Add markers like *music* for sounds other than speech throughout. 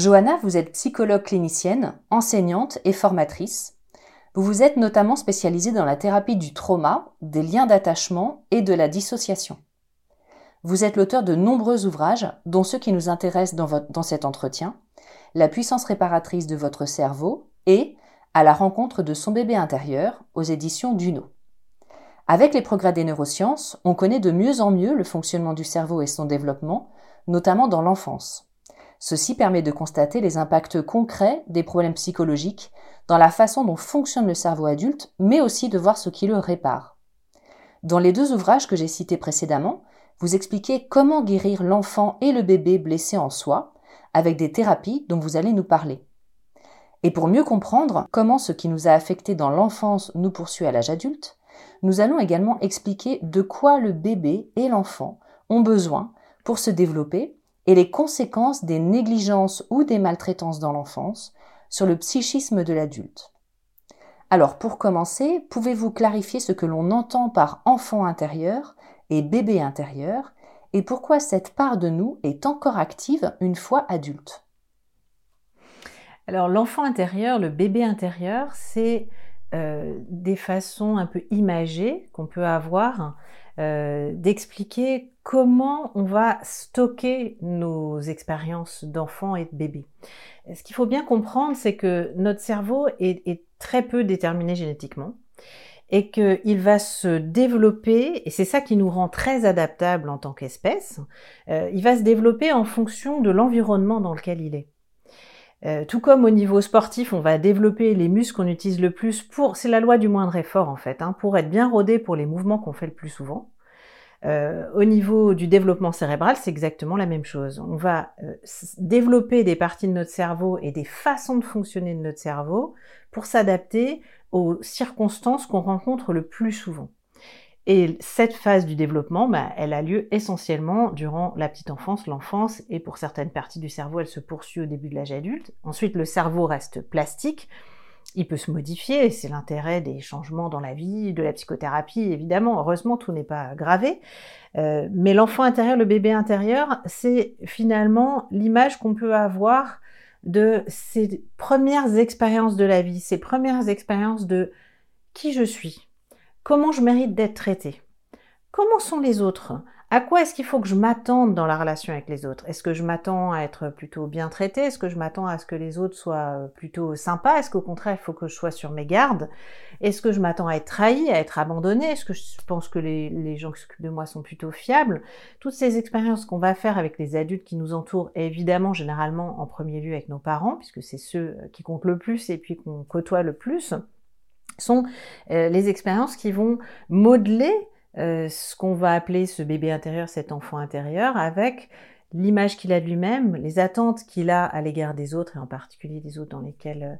Johanna, vous êtes psychologue clinicienne, enseignante et formatrice. Vous vous êtes notamment spécialisée dans la thérapie du trauma, des liens d'attachement et de la dissociation. Vous êtes l'auteur de nombreux ouvrages, dont ceux qui nous intéressent dans, cet entretien, La puissance réparatrice de votre cerveau et À la rencontre de son bébé intérieur aux éditions Duno. Avec les progrès des neurosciences, on connaît de mieux en mieux le fonctionnement du cerveau et son développement, notamment dans l'enfance. Ceci permet de constater les impacts concrets des problèmes psychologiques dans la façon dont fonctionne le cerveau adulte, mais aussi de voir ce qui le répare. Dans les deux ouvrages que j'ai cités précédemment, vous expliquez comment guérir l'enfant et le bébé blessés en soi, avec des thérapies dont vous allez nous parler. Et pour mieux comprendre comment ce qui nous a affectés dans l'enfance nous poursuit à l'âge adulte, nous allons également expliquer de quoi le bébé et l'enfant ont besoin pour se développer les conséquences des négligences ou des maltraitances dans l'enfance sur le psychisme de l'adulte. Alors pour commencer, pouvez-vous clarifier ce que l'on entend par enfant intérieur et bébé intérieur et pourquoi cette part de nous est encore active une fois adulte? Alors l'enfant intérieur, le bébé intérieur, c'est euh, des façons un peu imagées qu'on peut avoir euh, d'expliquer comment on va stocker nos expériences d'enfant et de bébé. Ce qu'il faut bien comprendre, c'est que notre cerveau est, est très peu déterminé génétiquement et qu'il va se développer, et c'est ça qui nous rend très adaptables en tant qu'espèce, euh, il va se développer en fonction de l'environnement dans lequel il est. Euh, tout comme au niveau sportif, on va développer les muscles qu'on utilise le plus pour, c'est la loi du moindre effort en fait, hein, pour être bien rodé pour les mouvements qu'on fait le plus souvent. Euh, au niveau du développement cérébral, c'est exactement la même chose. On va euh, développer des parties de notre cerveau et des façons de fonctionner de notre cerveau pour s'adapter aux circonstances qu'on rencontre le plus souvent. Et cette phase du développement, bah, elle a lieu essentiellement durant la petite enfance, l'enfance, et pour certaines parties du cerveau, elle se poursuit au début de l'âge adulte. Ensuite, le cerveau reste plastique, il peut se modifier, c'est l'intérêt des changements dans la vie, de la psychothérapie, évidemment. Heureusement, tout n'est pas gravé. Euh, mais l'enfant intérieur, le bébé intérieur, c'est finalement l'image qu'on peut avoir de ces premières expériences de la vie, ces premières expériences de qui je suis, comment je mérite d'être traité, comment sont les autres, à quoi est-ce qu'il faut que je m'attende dans la relation avec les autres? Est-ce que je m'attends à être plutôt bien traité Est-ce que je m'attends à ce que les autres soient plutôt sympas? Est-ce qu'au contraire, il faut que je sois sur mes gardes? Est-ce que je m'attends à être trahi, à être abandonné Est-ce que je pense que les, gens qui s'occupent de moi sont plutôt fiables? Toutes ces expériences qu'on va faire avec les adultes qui nous entourent, et évidemment, généralement, en premier lieu avec nos parents, puisque c'est ceux qui comptent le plus et puis qu'on côtoie le plus, sont euh, les expériences qui vont modeler euh, ce qu'on va appeler ce bébé intérieur, cet enfant intérieur, avec l'image qu'il a de lui-même, les attentes qu'il a à l'égard des autres, et en particulier des autres dans lesquels,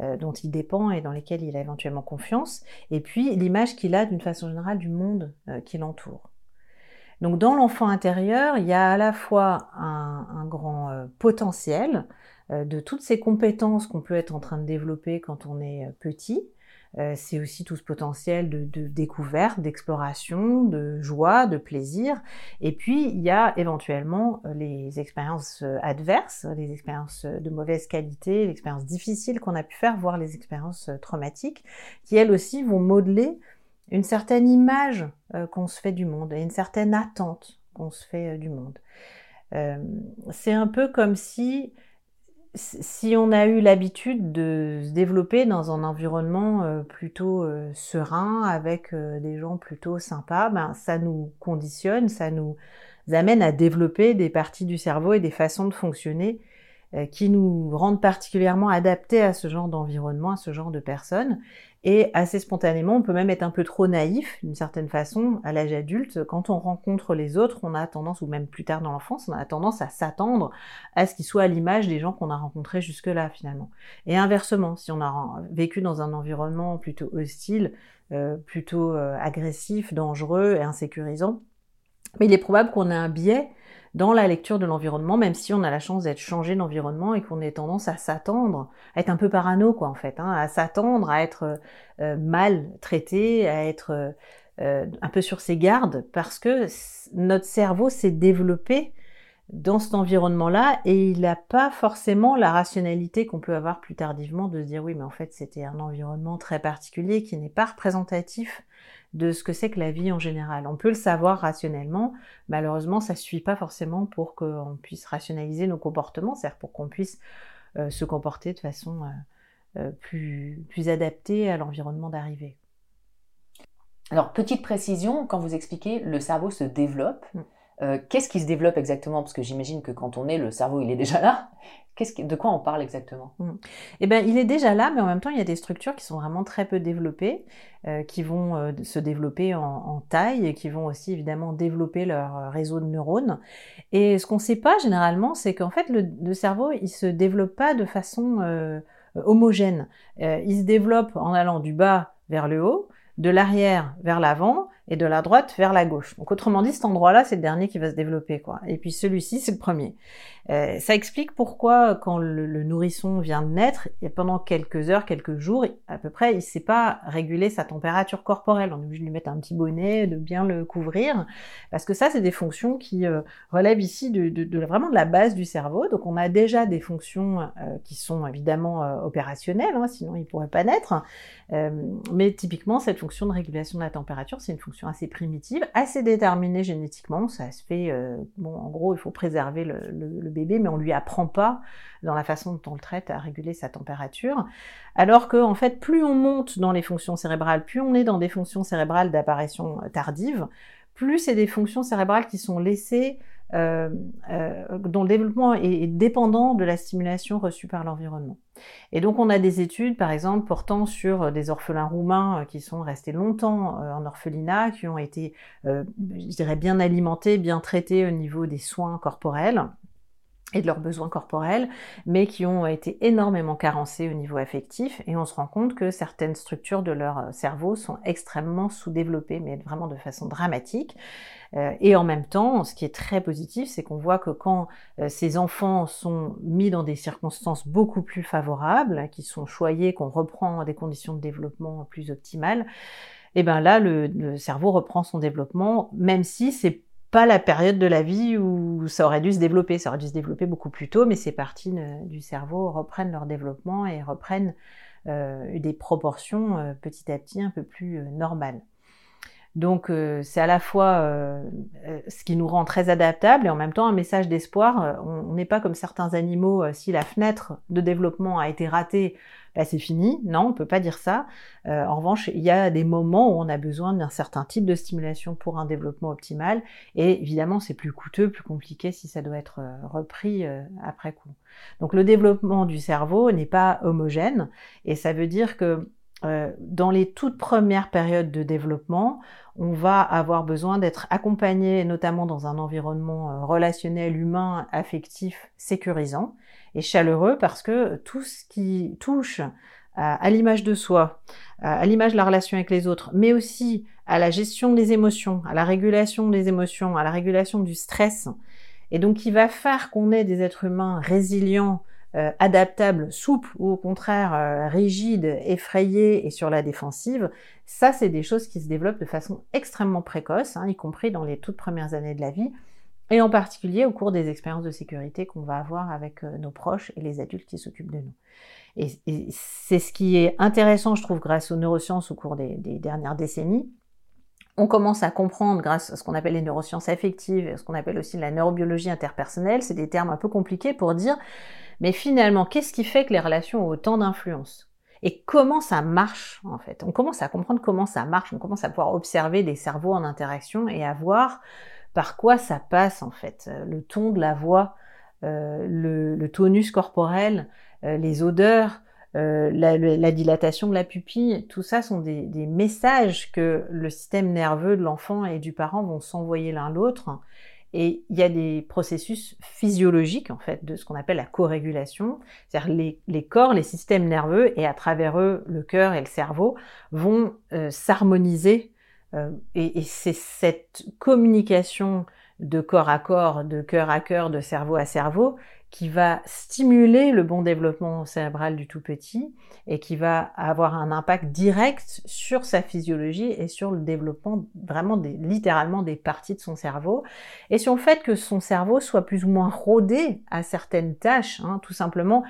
euh, dont il dépend et dans lesquels il a éventuellement confiance, et puis l'image qu'il a d'une façon générale du monde euh, qui l'entoure. Donc dans l'enfant intérieur, il y a à la fois un, grand euh, potentiel de toutes ces compétences qu'on peut être en train de développer quand on est petit, euh, c'est aussi tout ce potentiel de, découverte, d'exploration, de joie, de plaisir. Et puis, il y a éventuellement euh, les expériences euh, adverses, les expériences de mauvaise qualité, les expériences difficiles qu'on a pu faire, voire les expériences traumatiques, qui elles aussi vont modeler une certaine image qu'on se fait du monde et une certaine attente qu'on se fait du monde. c'est un peu comme si si on a eu l'habitude de se développer dans un environnement euh, plutôt euh, serein, avec euh, des gens plutôt sympas, ben, ça nous conditionne, ça nous amène à développer des parties du cerveau et des façons de fonctionner qui nous rendent particulièrement adaptés à ce genre d'environnement, à ce genre de personnes. Et assez spontanément, on peut même être un peu trop naïf, d'une certaine façon, à l'âge adulte. Quand on rencontre les autres, on a tendance, ou même plus tard dans l'enfance, on a tendance à s'attendre à ce qu'ils soient à l'image des gens qu'on a rencontrés jusque-là, finalement. Et inversement, si on a vécu dans un environnement plutôt hostile, euh, plutôt euh, agressif, dangereux et insécurisant, mais il est probable qu'on ait un biais dans la lecture de l'environnement, même si on a la chance d'être changé d'environnement et qu'on ait tendance à s'attendre, à être un peu parano, quoi, en fait, hein, à s'attendre à être euh, mal traité, à être euh, un peu sur ses gardes, parce que notre cerveau s'est développé dans cet environnement-là et il n'a pas forcément la rationalité qu'on peut avoir plus tardivement de se dire oui mais en fait c'était un environnement très particulier qui n'est pas représentatif de ce que c'est que la vie en général. On peut le savoir rationnellement, malheureusement ça ne suffit pas forcément pour qu'on puisse rationaliser nos comportements, c'est-à-dire pour qu'on puisse euh, se comporter de façon euh, euh, plus, plus adaptée à l'environnement d'arrivée. Alors, petite précision, quand vous expliquez le cerveau se développe, mm. qu'est-ce qui se développe exactement? Parce que j'imagine que quand on est, le cerveau, il est déjà là de quoi on parle exactement? Mmh. Eh ben, il est déjà là, mais en même temps, il y a des structures qui sont vraiment très peu développées, euh, qui vont euh, se développer en, taille et qui vont aussi évidemment développer leur euh, réseau de neurones. Et ce qu'on ne sait pas généralement, c'est qu'en fait, le, cerveau, il se développe pas de façon homogène. il se développe en allant du bas vers le haut, de l'arrière vers l'avant et de la droite vers la gauche. Donc autrement dit, cet endroit-là, c'est le dernier qui va se développer, quoi. Et puis celui-ci, c'est le premier. Euh, ça explique pourquoi, quand le, nourrisson vient de naître, et pendant quelques heures, quelques jours, à peu près, il ne sait pas réguler sa température corporelle. On est obligé de lui mettre un petit bonnet, de bien le couvrir, parce que ça, c'est des fonctions qui euh, relèvent ici de, de, vraiment de la base du cerveau. Donc on a déjà des fonctions euh, qui sont évidemment opérationnelles, hein, sinon il ne pourrait pas naître. mais typiquement, cette fonction de régulation de la température, c'est une fonction assez primitive, assez déterminée génétiquement. Ça se fait, bon, en gros, il faut préserver le, le bébé, mais on lui apprend pas dans la façon dont on le traite à réguler sa température. Alors que, en fait, plus on monte dans les fonctions cérébrales, plus on est dans des fonctions cérébrales d'apparition tardive, plus c'est des fonctions cérébrales qui sont laissées euh, euh, dont le développement est, dépendant de la stimulation reçue par l'environnement. Et donc on a des études, par exemple, portant sur des orphelins roumains euh, qui sont restés longtemps en orphelinat, qui ont été, je dirais, bien alimentés, bien traités au niveau des soins corporels et de leurs besoins corporels, mais qui ont été énormément carencés au niveau affectif, et on se rend compte que certaines structures de leur euh, cerveau sont extrêmement sous-développées, mais vraiment de façon dramatique. Euh, et en même temps, ce qui est très positif, c'est qu'on voit que quand euh, ces enfants sont mis dans des circonstances beaucoup plus favorables, qui sont choyés, qu'on reprend des conditions de développement plus optimales, et eh ben là, le cerveau reprend son développement, même si c'est pas la période de la vie où ça aurait dû se développer. Ça aurait dû se développer beaucoup plus tôt, mais ces parties du cerveau reprennent leur développement et reprennent euh, des proportions euh, petit à petit un peu plus euh, normales. Donc c'est à la fois ce qui nous rend très adaptables et en même temps un message d'espoir. on n'est pas comme certains animaux, si la fenêtre de développement a été ratée, bah, c'est fini. Non, on peut pas dire ça. Euh, en revanche, il y a des moments où on a besoin d'un certain type de stimulation pour un développement optimal. Et évidemment, c'est plus coûteux, plus compliqué si ça doit être euh, repris euh, après coup. Donc le développement du cerveau n'est pas homogène et ça veut dire que dans les toutes premières périodes de développement, on va avoir besoin d'être accompagné, notamment dans un environnement relationnel, humain, affectif, sécurisant et chaleureux parce que tout ce qui touche à, l'image de soi, à, l'image de la relation avec les autres, mais aussi à la gestion des émotions, à la régulation des émotions, à la régulation du stress, et donc qui va faire qu'on est des êtres humains résilients euh, adaptable, souple ou au contraire euh, rigide, effrayé et sur la défensive, ça c'est des choses qui se développent de façon extrêmement précoce, hein, y compris dans les toutes premières années de la vie, et en particulier au cours des expériences de sécurité qu'on va avoir avec euh, nos proches et les adultes qui s'occupent de nous. Et, c'est ce qui est intéressant, je trouve, grâce aux neurosciences au cours des, des dernières décennies, on commence à comprendre grâce à ce qu'on appelle les neurosciences affectives et ce qu'on appelle aussi la neurobiologie interpersonnelle, c'est des termes un peu compliqués pour dire mais finalement, qu'est-ce qui fait que les relations ont autant d'influence? Et comment ça marche, en fait? On commence à comprendre comment ça marche, on commence à pouvoir observer des cerveaux en interaction et à voir par quoi ça passe, en fait. Le ton de la voix, euh, le, tonus corporel, euh, les odeurs, euh, la, dilatation de la pupille, tout ça sont des, messages que le système nerveux de l'enfant et du parent vont s'envoyer l'un l'autre et il y a des processus physiologiques, en fait, de ce qu'on appelle la co-régulation. C'est-à-dire les, corps, les systèmes nerveux, et à travers eux, le cœur et le cerveau, vont euh, s'harmoniser. Euh, et, c'est cette communication de corps à corps, de cœur à cœur, de cerveau à cerveau, qui va stimuler le bon développement cérébral du tout petit et qui va avoir un impact direct sur sa physiologie et sur le développement vraiment des, littéralement des parties de son cerveau et sur le fait que son cerveau soit plus ou moins rodé à certaines tâches, hein, tout simplement.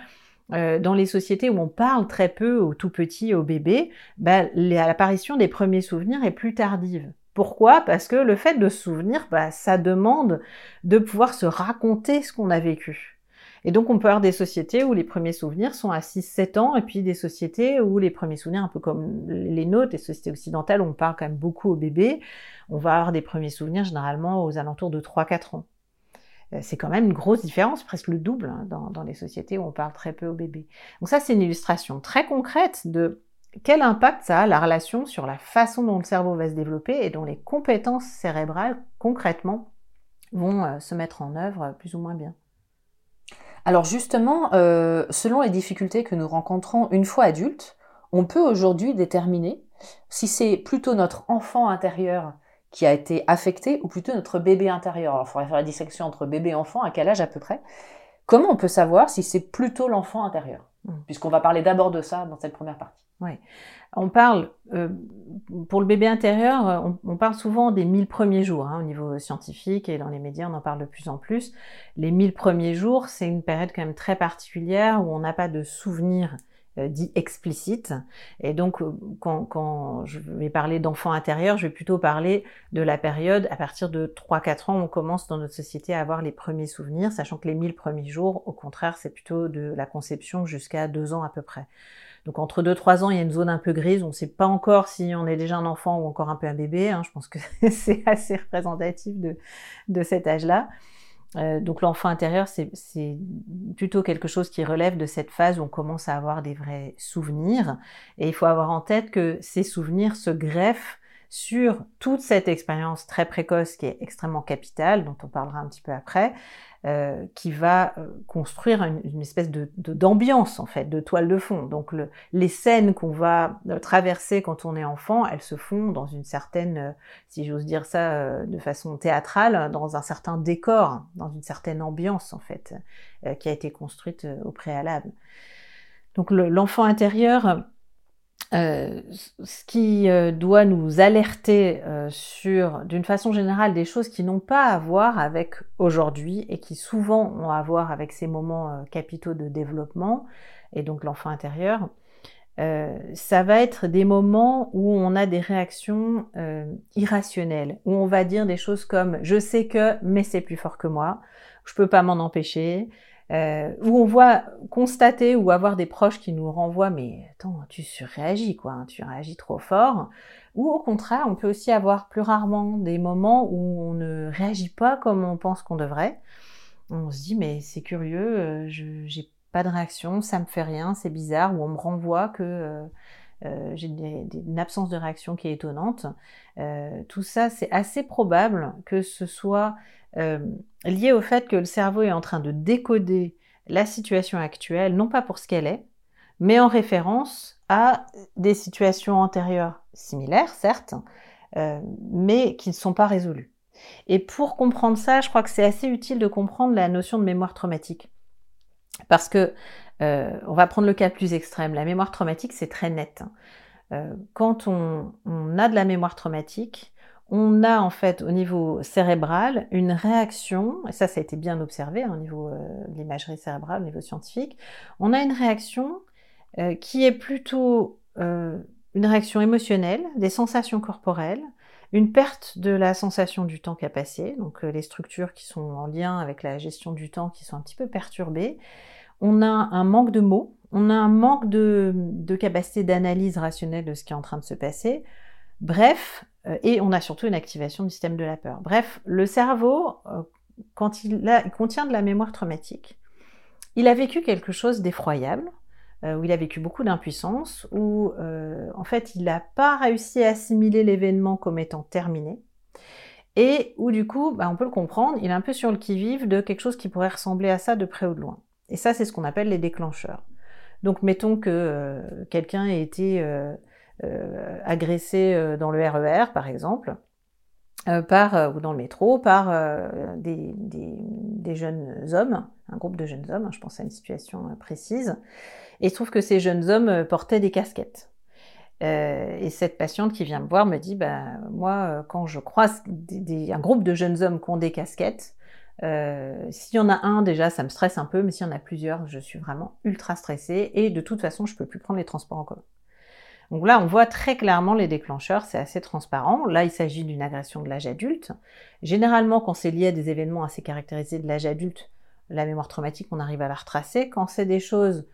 Euh, dans les sociétés où on parle très peu aux tout petits, aux bébés, bah, l'apparition des premiers souvenirs est plus tardive. Pourquoi? Parce que le fait de se souvenir, bah, ça demande de pouvoir se raconter ce qu'on a vécu. Et donc, on peut avoir des sociétés où les premiers souvenirs sont à 6-7 ans, et puis des sociétés où les premiers souvenirs, un peu comme les nôtres, les sociétés occidentales, on parle quand même beaucoup aux bébés, on va avoir des premiers souvenirs généralement aux alentours de 3-4 ans. Euh, c'est quand même une grosse différence, presque le double, hein, dans, les sociétés où on parle très peu aux bébés. Donc ça, c'est une illustration très concrète de quel impact ça a la relation sur la façon dont le cerveau va se développer et dont les compétences cérébrales concrètement vont euh, se mettre en œuvre plus ou moins bien. Alors justement, euh, selon les difficultés que nous rencontrons une fois adultes, on peut aujourd'hui déterminer si c'est plutôt notre enfant intérieur qui a été affecté ou plutôt notre bébé intérieur. Alors il faudrait faire la distinction entre bébé et enfant, à quel âge à peu près. Comment on peut savoir si c'est plutôt l'enfant intérieur mmh. Puisqu'on va parler d'abord de ça dans cette première partie. Oui. On parle, euh, pour le bébé intérieur, euh, on, parle souvent des 1000 premiers jours hein, au niveau scientifique et dans les médias, on en parle de plus en plus. Les 1000 premiers jours, c'est une période quand même très particulière où on n'a pas de souvenirs euh, dits explicites. Et donc, quand, quand je vais parler d'enfant intérieur, je vais plutôt parler de la période à partir de 3-4 ans on commence dans notre société à avoir les premiers souvenirs, sachant que les 1000 premiers jours, au contraire, c'est plutôt de la conception jusqu'à 2 ans à peu près. Donc entre 2-3 ans, il y a une zone un peu grise. On ne sait pas encore si on est déjà un enfant ou encore un peu un bébé. Hein. Je pense que *laughs* c'est assez représentatif de, de cet âge-là. Euh, donc l'enfant intérieur, c'est plutôt quelque chose qui relève de cette phase où on commence à avoir des vrais souvenirs. Et il faut avoir en tête que ces souvenirs se greffent sur toute cette expérience très précoce qui est extrêmement capitale, dont on parlera un petit peu après, euh, qui va euh, construire une, espèce de d'ambiance en fait, de toile de fond. Donc le, les scènes qu'on va euh, traverser quand on est enfant, elles se font dans une certaine, si j'ose dire ça de façon théâtrale, dans un certain décor, dans une certaine ambiance en fait, qui a été construite au préalable. Donc l'enfant intérieur, euh, ce qui euh, doit nous alerter euh, sur, d'une façon générale, des choses qui n'ont pas à voir avec aujourd'hui et qui souvent ont à voir avec ces moments capitaux de développement et donc l'enfant intérieur, ça va être des moments où on a des réactions irrationnelles, où on va dire des choses comme je sais que, mais c'est plus fort que moi, je peux pas m'en empêcher, euh, où on voit constater ou avoir des proches qui nous renvoient mais attends tu surréagis quoi, hein, tu réagis trop fort, ou au contraire on peut aussi avoir plus rarement des moments où on ne réagit pas comme on pense qu'on devrait. On se dit mais c'est curieux, euh, j'ai pas de réaction, ça me fait rien, c'est bizarre, ou on me renvoie que euh, euh j'ai une absence de réaction qui est étonnante. Tout ça, c'est assez probable que ce soit euh, lié au fait que le cerveau est en train de décoder la situation actuelle, non pas pour ce qu'elle est, mais en référence à des situations antérieures similaires, certes, euh, mais qui ne sont pas résolues. Et pour comprendre ça, je crois que c'est assez utile de comprendre la notion de mémoire traumatique. Parce que, on va prendre le cas plus extrême, la mémoire traumatique, c'est très net. Hein. quand on, a de la mémoire traumatique, on a en fait au niveau cérébral une réaction, et ça ça a été bien observé hein, au niveau de l'imagerie cérébrale, au niveau scientifique, on a une réaction qui est plutôt une réaction émotionnelle, des sensations corporelles, une perte de la sensation du temps qui a passé, donc euh, les structures qui sont en lien avec la gestion du temps qui sont un petit peu perturbées. On a un manque de mots, on a un manque de, capacité d'analyse rationnelle de ce qui est en train de se passer. Bref, euh, et on a surtout une activation du système de la peur. Bref, le cerveau, euh, quand il contient de la mémoire traumatique, il a vécu quelque chose d'effroyable, euh, où il a vécu beaucoup d'impuissance, où euh, en fait il n'a pas réussi à assimiler l'événement comme étant terminé, et où du coup, bah, on peut le comprendre, il est un peu sur le qui-vive de quelque chose qui pourrait ressembler à ça de près ou de loin. Et ça, c'est ce qu'on appelle les déclencheurs. Donc mettons que euh, quelqu'un ait été agressé dans le RER, e par exemple, par, ou dans le métro, par des, des, jeunes hommes, un groupe de jeunes hommes, hein, je pense à une situation précise, et il se trouve que ces jeunes hommes euh, portaient des casquettes. Euh, et cette patiente qui vient me voir me dit, bah, moi, euh, quand je croise un groupe de jeunes hommes qui ont des casquettes, s'il y en a un déjà, ça me stresse un peu, mais s'il y en a plusieurs, je suis vraiment ultra stressée et de toute façon, je peux plus prendre les transports en commun. Donc là, on voit très clairement les déclencheurs, c'est assez transparent. Là, il s'agit d'une agression de l'âge adulte. Généralement, quand c'est lié à des événements assez caractérisés de l'âge adulte, la mémoire traumatique, on arrive à la retracer. Quand c'est des choses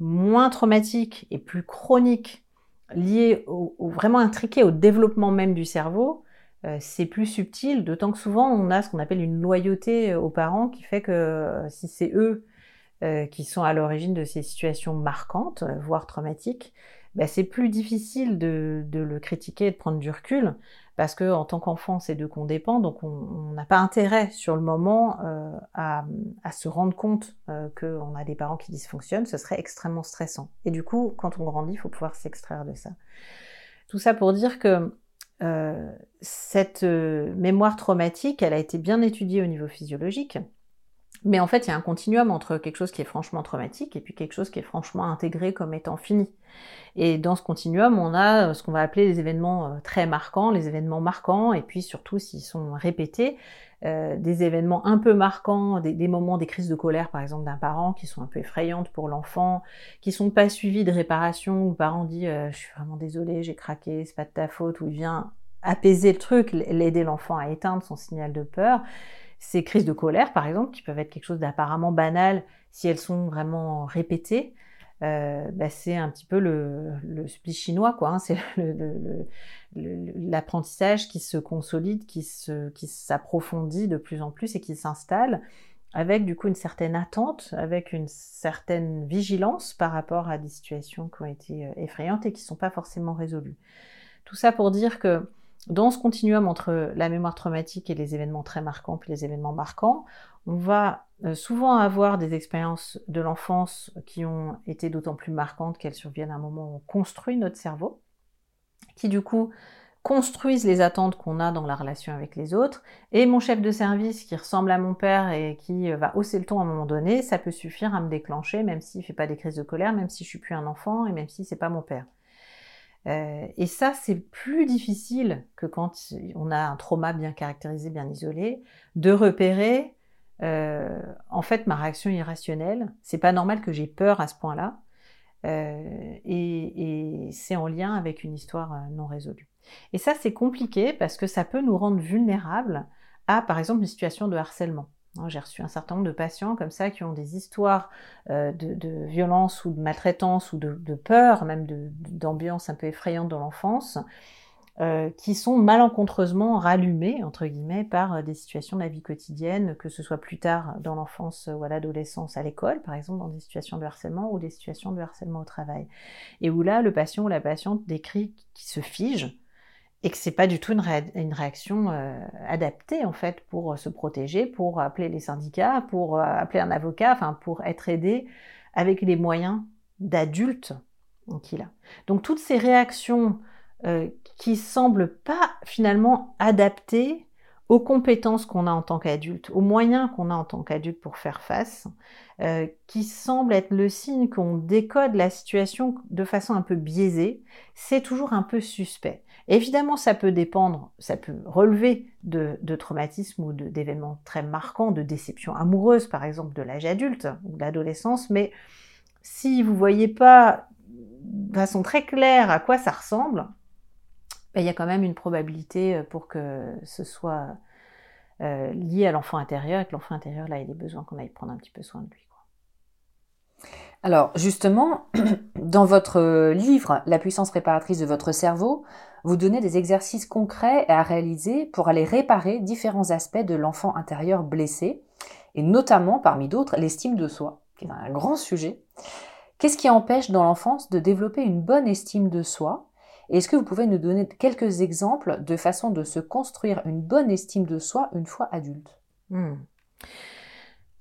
moins traumatique et plus chronique, lié au, vraiment intriqué au développement même du cerveau, euh, c'est plus subtil, d'autant que souvent on a ce qu'on appelle une loyauté euh, aux parents qui fait que euh, si c'est eux qui sont à l'origine de ces situations marquantes, voire traumatiques, bah, c'est plus difficile de, de, le critiquer de prendre du recul parce que en tant qu'enfant, c'est d'eux qu'on dépend, donc on n'a pas intérêt sur le moment euh, à, se rendre compte euh, qu'on a des parents qui dysfonctionnent, ce serait extrêmement stressant. Et du coup, quand on grandit, il faut pouvoir s'extraire de ça. Tout ça pour dire que euh, cette mémoire traumatique, elle a été bien étudiée au niveau physiologique. Mais en fait, il y a un continuum entre quelque chose qui est franchement traumatique et puis quelque chose qui est franchement intégré comme étant fini. Et dans ce continuum, on a euh, ce qu'on va appeler les événements euh, très marquants, les événements marquants, et puis surtout s'ils sont répétés, euh, des événements un peu marquants, des, moments, des crises de colère par exemple d'un parent qui sont un peu effrayantes pour l'enfant, qui sont pas suivis de réparation, où le parent dit je suis vraiment désolé, j'ai craqué, c'est pas de ta faute, ou il vient apaiser le truc, l'aider l'enfant à éteindre son signal de peur. Ces crises de colère, par exemple, qui peuvent être quelque chose d'apparemment banal si elles sont vraiment répétées, euh, bah, c'est un petit peu le, le split chinois, quoi. Hein. *laughs* c'est l'apprentissage qui se consolide, qui s'approfondit qui de plus en plus et qui s'installe avec du coup une certaine attente, avec une certaine vigilance par rapport à des situations qui ont été euh, effrayantes et qui ne sont pas forcément résolues. Tout ça pour dire que dans ce continuum entre la mémoire traumatique et les événements très marquants, puis les événements marquants, on va euh, souvent avoir des expériences de l'enfance qui ont été d'autant plus marquantes qu'elles surviennent à un moment où on construit notre cerveau, qui du coup construisent les attentes qu'on a dans la relation avec les autres. Et mon chef de service qui ressemble à mon père et qui euh, va hausser le ton à un moment donné, ça peut suffire à me déclencher, même s'il ne fait pas des crises de colère, même si je suis plus un enfant et même si c'est pas mon père. Euh, et ça, c'est plus difficile que quand on a un trauma bien caractérisé, bien isolé, de repérer euh, en fait ma réaction irrationnelle. C'est pas normal que j'ai peur à ce point-là. Euh, et, c'est en lien avec une histoire non résolue. Et ça, c'est compliqué parce que ça peut nous rendre vulnérables à, par exemple, une situation de harcèlement. Hein, j'ai reçu un certain nombre de patients comme ça qui ont des histoires euh, de, violence ou de maltraitance ou de, peur, même d'ambiance un peu effrayante dans l'enfance, euh, qui sont malencontreusement rallumées, entre guillemets, par euh, des situations de la vie quotidienne, que ce soit plus tard dans l'enfance ou à l'adolescence à l'école, par exemple, dans des situations de harcèlement ou des situations de harcèlement au travail. Et où là, le patient ou la patiente décrit qui se fige, et que c'est pas du tout une, réaction euh, adaptée en fait pour euh, se protéger, pour appeler les syndicats, pour euh, appeler un avocat, enfin pour être aidé avec les moyens d'adulte qu'il a. Donc toutes ces réactions qui semblent pas finalement adaptées aux compétences qu'on a en tant qu'adulte, aux moyens qu'on a en tant qu'adulte pour faire face, qui semble être le signe qu'on décode la situation de façon un peu biaisée, c'est toujours un peu suspect. Évidemment, ça peut dépendre, ça peut relever de, traumatismes ou d'événements très marquants, de déceptions amoureuses, par exemple, de l'âge adulte ou de l'adolescence, mais si vous voyez pas de façon très claire à quoi ça ressemble, ben, il y a quand même une probabilité euh, pour que ce soit euh, lié à l'enfant intérieur et que l'enfant intérieur, là, ait besoin qu'on aille prendre un petit peu soin de lui. Alors justement, *clears throat* dans votre livre La puissance réparatrice de votre cerveau, vous donnez des exercices concrets à réaliser pour aller réparer différents aspects de l'enfant intérieur blessé, et notamment, parmi d'autres, l'estime de soi, qui est un grand sujet. Qu'est-ce qui empêche dans l'enfance de développer une bonne estime de soi? Est-ce que vous pouvez nous donner quelques exemples de façon de se construire une bonne estime de soi une fois adulte? Hmm.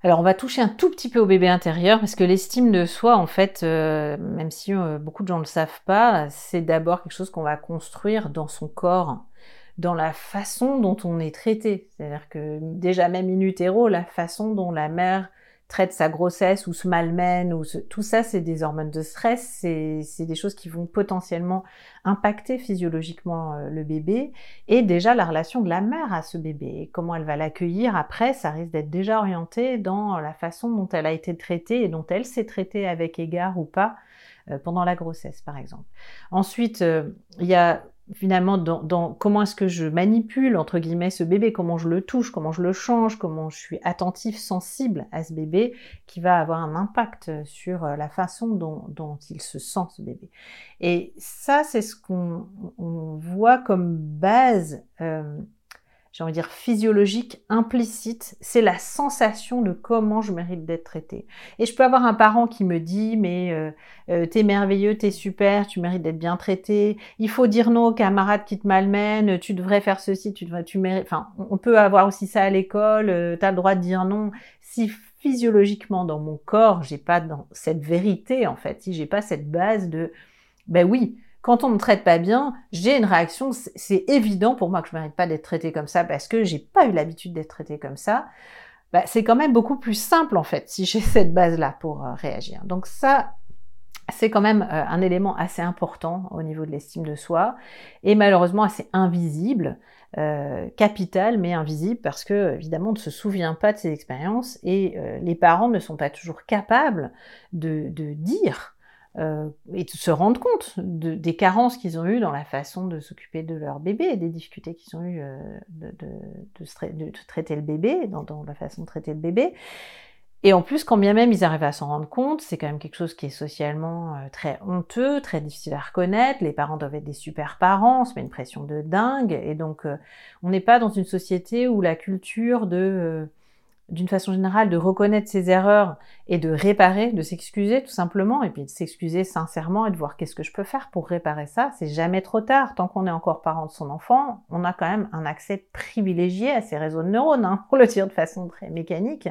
Alors on va toucher un tout petit peu au bébé intérieur parce que l'estime de soi, en fait, euh, même si euh, beaucoup de gens ne le savent pas, c'est d'abord quelque chose qu'on va construire dans son corps, dans la façon dont on est traité. C'est-à-dire que déjà même in utero, la façon dont la mère traite sa grossesse ou se malmène ou tout ça c'est des hormones de stress. C'est des choses qui vont potentiellement impacter physiologiquement euh, le bébé et déjà la relation de la mère à ce bébé comment elle va l'accueillir après ça risque d'être déjà orienté dans la façon dont elle a été traitée et dont elle s'est traitée avec égard ou pas euh, pendant la grossesse par exemple. Ensuite euh, il y a finalement dans, comment est-ce que je manipule entre guillemets ce bébé, comment je le touche, comment je le change, comment je suis attentif, sensible à ce bébé, qui va avoir un impact sur euh, la façon dont, il se sent ce bébé. Et ça, c'est ce qu'on voit comme base euh, j'ai envie de dire physiologique, implicite, c'est la sensation de comment je mérite d'être traité. Et je peux avoir un parent qui me dit mais euh, euh, t'es merveilleux, t'es super, tu mérites d'être bien traité. Il faut dire non aux camarades qui te malmènent, tu devrais faire ceci, tu devrais, tu mérites. Enfin, on peut avoir aussi ça à l'école. Euh, t'as le droit de dire non. Si physiologiquement dans mon corps j'ai pas dans cette vérité en fait, si j'ai pas cette base de ben oui, quand on me traite pas bien, j'ai une réaction, c'est évident pour moi que je mérite pas d'être traité comme ça parce que j'ai pas eu l'habitude d'être traité comme ça. Bah, c'est quand même beaucoup plus simple en fait si j'ai *laughs* cette base-là pour euh, réagir. Donc ça, c'est quand même euh, un élément assez important au niveau de l'estime de soi et malheureusement assez invisible, euh, capital mais invisible parce que évidemment on ne se souvient pas de ces expériences et les parents ne sont pas toujours capables de dire euh, et se rendre compte des carences qu'ils ont eues dans la façon de s'occuper de leur bébé et des difficultés qu'ils ont eues euh, de, traiter le bébé, dans, dans, la façon de traiter le bébé. Et en plus, quand bien même ils arrivent à s'en rendre compte, c'est quand même quelque chose qui est socialement euh, très honteux, très difficile à reconnaître. Les parents doivent être des super parents, on se met une pression de dingue. Et donc, on n'est pas dans une société où la culture de d'une façon générale, de reconnaître ses erreurs et de réparer, de s'excuser tout simplement, et puis de s'excuser sincèrement et de voir qu'est-ce que je peux faire pour réparer ça. C'est jamais trop tard. Tant qu'on est encore parent de son enfant, on a quand même un accès privilégié à ses réseaux de neurones, hein, *laughs* pour le dire de façon très mécanique.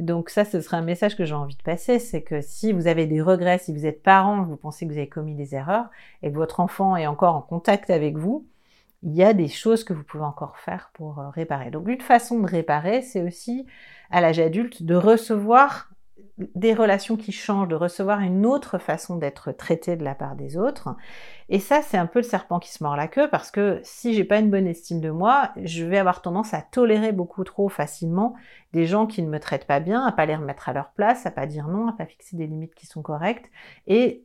Donc ça, ce serait un message que j'ai envie de passer, c'est que si vous avez des regrets, si vous êtes parent, vous pensez que vous avez commis des erreurs, et que votre enfant est encore en contact avec vous, il y a des choses que vous pouvez encore faire pour euh, réparer. Donc une façon de réparer, c'est aussi à l'âge adulte de recevoir des relations qui changent, de recevoir une autre façon d'être traité de la part des autres. Et ça, c'est un peu le serpent qui se mord la queue parce que si j'ai pas une bonne estime de moi, je vais avoir tendance à tolérer beaucoup trop facilement des gens qui ne me traitent pas bien, à pas les remettre à leur place, à pas dire non, à pas fixer des limites qui sont correctes et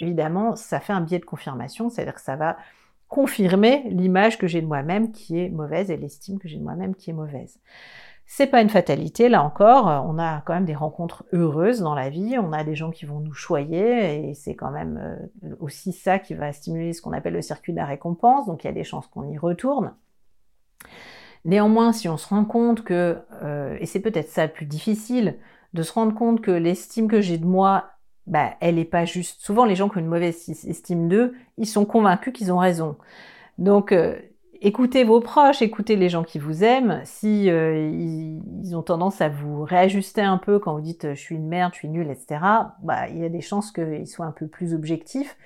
Évidemment, ça fait un biais de confirmation, c'est-à-dire que ça va confirmer l'image que j'ai de moi-même qui est mauvaise et l'estime que j'ai de moi-même qui est mauvaise. C'est pas une fatalité, là encore, on a quand même des rencontres heureuses dans la vie, on a des gens qui vont nous choyer, et c'est quand même euh, aussi ça qui va stimuler ce qu'on appelle le circuit de la récompense, donc il y a des chances qu'on y retourne. Néanmoins, si on se rend compte que, euh, et c'est peut-être ça le plus difficile, de se rendre compte que l'estime que j'ai de moi, bah, elle n'est pas juste. Souvent, les gens qui ont une mauvaise estime d'eux, ils sont convaincus qu'ils ont raison. Donc, euh, écoutez vos proches, écoutez les gens qui vous aiment. Si euh, ils, ont tendance à vous réajuster un peu quand vous dites je suis une merde, je suis nulle, etc., bah, il y a des chances qu'ils soient un peu plus objectifs.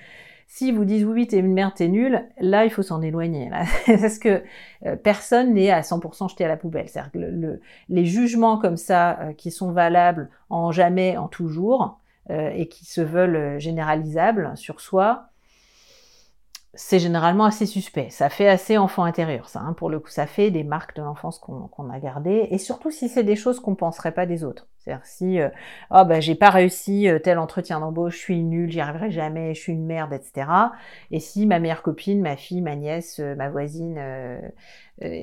Si vous disent oui, t'es une merde, t'es nulle, là, il faut s'en éloigner. Là. *laughs* Parce que euh, personne n'est à 100% jeté à la poubelle. C'est-à-dire que le, les jugements comme ça, euh, qui sont valables en jamais, en toujours, et qui se veulent généralisables sur soi, c'est généralement assez suspect. Ça fait assez enfant intérieur, ça. Hein. Pour le coup, ça fait des marques de l'enfance qu'on a gardées. Et surtout si c'est des choses qu'on penserait pas des autres. C'est-à-dire si, euh, oh ben j'ai pas réussi euh, tel entretien d'embauche, je suis nulle, j'y arriverai jamais, je suis une merde, etc. Et si ma meilleure copine, ma fille, ma nièce, euh, ma voisine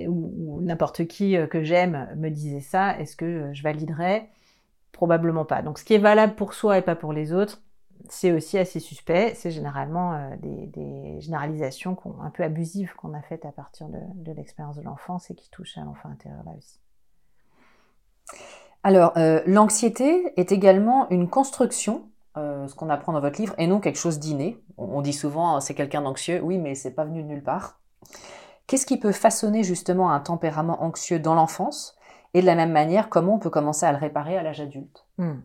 ou n'importe qui que j'aime me disait ça, est-ce que je validerais Probablement pas. Donc ce qui est valable pour soi et pas pour les autres, c'est aussi assez suspect. C'est généralement euh, des, généralisations un peu abusives qu'on a faites à partir de, l'expérience de l'enfance et qui touchent à l'enfant intérieur là aussi. Alors, euh, l'anxiété est également une construction, euh, ce qu'on apprend dans votre livre, et non quelque chose d'inné. On, dit souvent c'est quelqu'un d'anxieux, oui, mais c'est pas venu de nulle part. Qu'est-ce qui peut façonner justement un tempérament anxieux dans l'enfance? Et de la même manière, comment on peut commencer à le réparer à l'âge adulte hmm.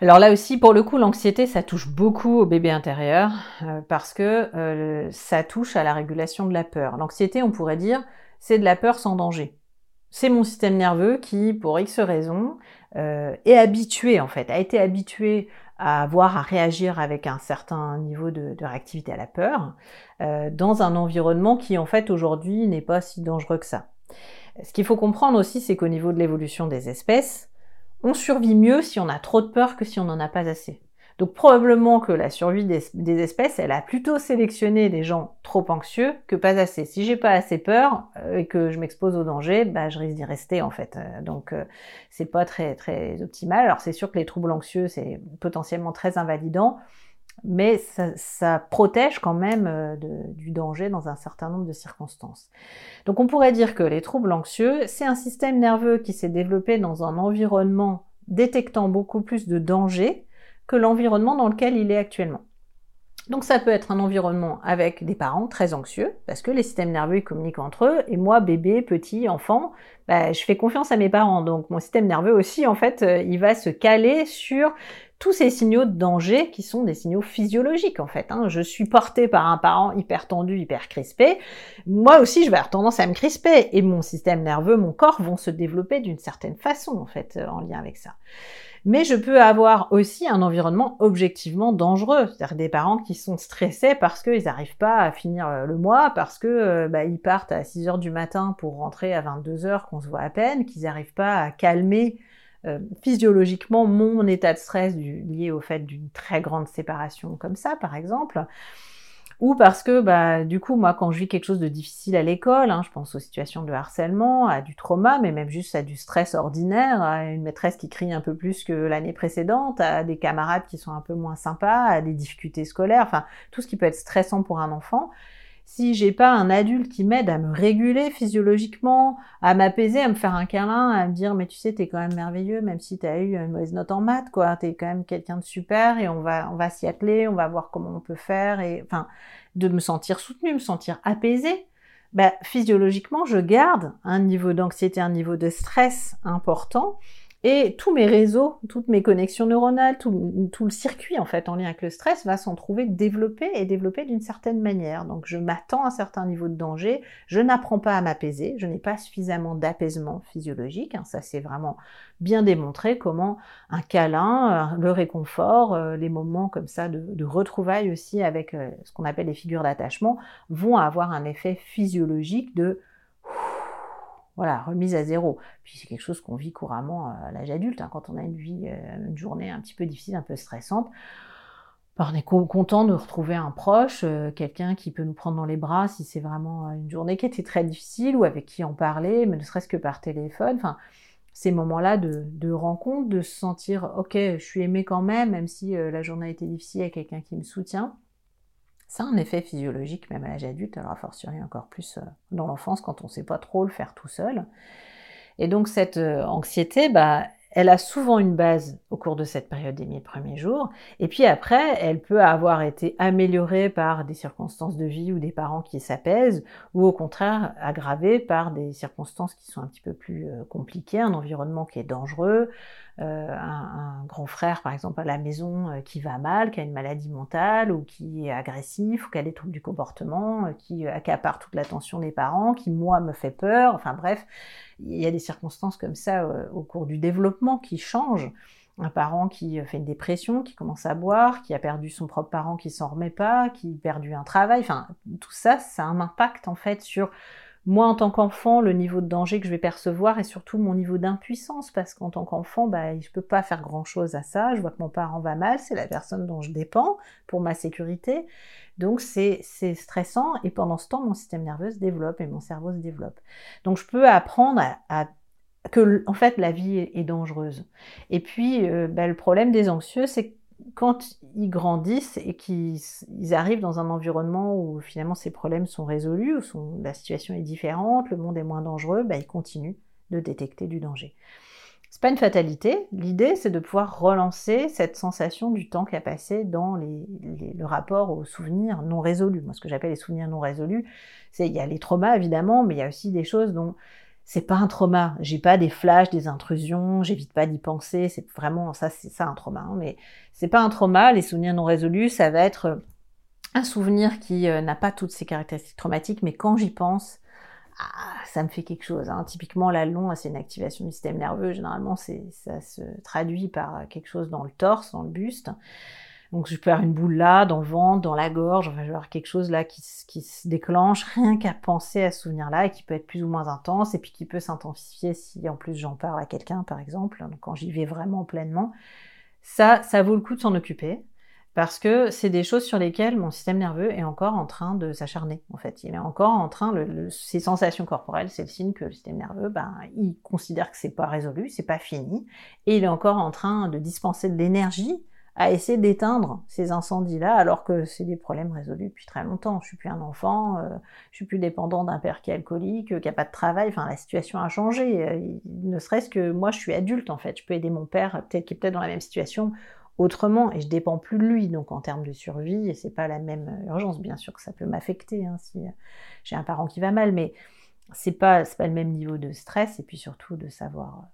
Alors là aussi, pour le coup, l'anxiété, ça touche beaucoup au bébé intérieur euh, parce que euh, ça touche à la régulation de la peur. L'anxiété, on pourrait dire, c'est de la peur sans danger. C'est mon système nerveux qui, pour X raisons, euh, est habitué en fait, a été habitué à avoir à réagir avec un certain niveau de, de réactivité à la peur dans un environnement qui en fait aujourd'hui n'est pas si dangereux que ça. Ce qu'il faut comprendre aussi, c'est qu'au niveau de l'évolution des espèces, on survit mieux si on a trop de peur que si on n'en a pas assez. Donc probablement que la survie des, espèces, elle a plutôt sélectionné des gens trop anxieux que pas assez. Si j'ai pas assez peur euh, et que je m'expose au danger, bah, je risque d'y rester en fait. Euh, donc euh, c'est pas très très optimal. Alors c'est sûr que les troubles anxieux c'est potentiellement très invalidant, mais ça, protège quand même euh, du danger dans un certain nombre de circonstances. Donc on pourrait dire que les troubles anxieux, c'est un système nerveux qui s'est développé dans un environnement détectant beaucoup plus de danger que l'environnement dans lequel il est actuellement. Donc ça peut être un environnement avec des parents très anxieux, parce que les systèmes nerveux communiquent entre eux, et moi, bébé, petit, enfant, bah, je fais confiance à mes parents. Donc mon système nerveux aussi, en fait, euh, il va se caler sur tous ces signaux de danger qui sont des signaux physiologiques en fait. Hein. Je suis portée par un parent hyper tendu, hyper crispé. Moi aussi, je vais avoir tendance à me crisper et mon système nerveux, mon corps vont se développer d'une certaine façon en fait euh, en lien avec ça. Mais je peux avoir aussi un environnement objectivement dangereux, c'est-à-dire des parents qui sont stressés parce qu'ils n'arrivent pas à finir euh, le mois, parce que euh, bah, ils partent à 6 heures du matin pour rentrer à 22 heures qu'on se voit à peine, qu'ils n'arrivent pas à calmer euh, physiologiquement mon état de stress lié au fait d'une très grande séparation comme ça, par exemple, ou parce que bah du coup moi quand je vis quelque chose de difficile à l'école, hein, je pense aux situations de harcèlement, à du trauma, mais même juste à du stress ordinaire, à une maîtresse qui crie un peu plus que l'année précédente, à des camarades qui sont un peu moins sympas, à des difficultés scolaires, enfin tout ce qui peut être stressant pour un enfant, si j'ai pas un adulte qui m'aide à me réguler physiologiquement, à m'apaiser, à me faire un câlin, à me dire mais tu sais t'es quand même merveilleux même si t'as eu une mauvaise note en maths quoi, t'es quand même quelqu'un de super et on va on va s'y atteler, on va voir comment on peut faire et enfin de me sentir soutenu, me sentir apaisé. Bah, physiologiquement je garde un niveau d'anxiété, un niveau de stress important Et tous mes réseaux, toutes mes connexions neuronales, tout, le circuit en fait en lien avec le stress va s'en trouver développé et développé d'une certaine manière. Donc je m'attends à un certain niveau de danger, je n'apprends pas à m'apaiser, je n'ai pas suffisamment d'apaisement physiologique. Hein, ça c'est vraiment bien démontré comment un câlin, le réconfort, euh, les moments comme ça de, de retrouvailles aussi avec euh, ce qu'on appelle les figures d'attachement vont avoir un effet physiologique de voilà, remise à zéro. Puis c'est quelque chose qu'on vit couramment à l'âge adulte, hein, quand on a une vie, euh, une journée un petit peu difficile, un peu stressante. Ben, on est content de retrouver un proche, euh, quelqu'un qui peut nous prendre dans les bras si c'est vraiment une journée qui était très difficile ou avec qui en parler, mais ne serait-ce que par téléphone. Enfin, ces moments-là de, de, rencontre, de se sentir ok, je suis aimé quand même, même si euh, la journée a été difficile, il y a quelqu'un qui me soutient. Ça un effet physiologique même à l'âge adulte, alors a fortiori encore plus euh, dans l'enfance quand on ne sait pas trop le faire tout seul. Et donc cette euh, anxiété, bah, elle a souvent une base au cours de cette période des mille premiers jours, et puis après, elle peut avoir été améliorée par des circonstances de vie ou des parents qui s'apaisent, ou au contraire aggravée par des circonstances qui sont un petit peu plus euh, compliquées, un environnement qui est dangereux, euh, un, grand frère par exemple à la maison euh, qui va mal, qui a une maladie mentale, ou qui est agressif, ou qui a des troubles du comportement, qui accapare toute l'attention des parents, qui moi me fait peur, enfin bref, il y a des circonstances comme ça euh, au cours du développement qui changent. Un parent qui fait une dépression, qui commence à boire, qui a perdu son propre parent, qui s'en remet pas, qui a perdu un travail, enfin tout ça, ça a un impact en fait sur moi en tant qu'enfant, le niveau de danger que je vais percevoir et surtout mon niveau d'impuissance, parce qu'en tant qu'enfant, bah, je peux pas faire grand chose à ça. Je vois que mon parent va mal, c'est la personne dont je dépends pour ma sécurité. Donc c'est stressant et pendant ce temps, mon système nerveux se développe et mon cerveau se développe. Donc je peux apprendre à, que en fait la vie est, dangereuse. Et puis euh, bah, le problème des anxieux, c'est quand ils grandissent et qu'ils arrivent dans un environnement où finalement ces problèmes sont résolus, où la situation est différente, le monde est moins dangereux, bah, ils continuent de détecter du danger. C'est pas une fatalité. L'idée, c'est de pouvoir relancer cette sensation du temps qui a passé dans le rapport aux souvenirs non résolus. Moi, ce que j'appelle les souvenirs non résolus, c'est il y a les traumas évidemment, mais il y a aussi des choses dont c'est pas un trauma. J'ai pas des flashs, des intrusions, j'évite pas d'y penser. C'est vraiment ça, c'est ça un trauma. Hein. Mais c'est pas un trauma. Les souvenirs non résolus, ça va être un souvenir qui euh, n'a pas toutes ces caractéristiques traumatiques, mais quand j'y pense, ah, ça me fait quelque chose. Hein. Typiquement, la long, c'est une activation du système nerveux. Généralement, ça se traduit par quelque chose dans le torse, dans le buste. Donc je peux avoir une boule là, dans le ventre, dans la gorge, enfin je vais avoir quelque chose là qui, qui se déclenche, *laughs* rien qu'à penser à ce souvenir-là, et qui peut être plus ou moins intense, et puis qui peut s'intensifier si en plus j'en parle à quelqu'un, par exemple, donc quand j'y vais vraiment pleinement. Ça, ça vaut le coup de s'en occuper, parce que c'est des choses sur lesquelles mon système nerveux est encore en train de s'acharner, en fait. Il est encore en train, le, ces sensations corporelles, c'est le signe que le système nerveux, ben, il considère que c'est pas résolu, c'est pas fini, et il est encore en train de dispenser de l'énergie à essayer d'éteindre ces incendies-là, alors que c'est des problèmes résolus depuis très longtemps. Je suis plus un enfant, euh, je suis plus dépendant d'un père qui est alcoolique, euh, qui a pas de travail. Enfin, la situation a changé. Euh, ne serait-ce que moi, je suis adulte en fait. Je peux aider mon père, peut-être qui est peut-être dans la même situation autrement, et je dépends plus de lui. Donc en termes de survie, et c'est pas la même urgence. Bien sûr que ça peut m'affecter hein, si j'ai un parent qui va mal, mais c'est pas pas le même niveau de stress et puis surtout de savoir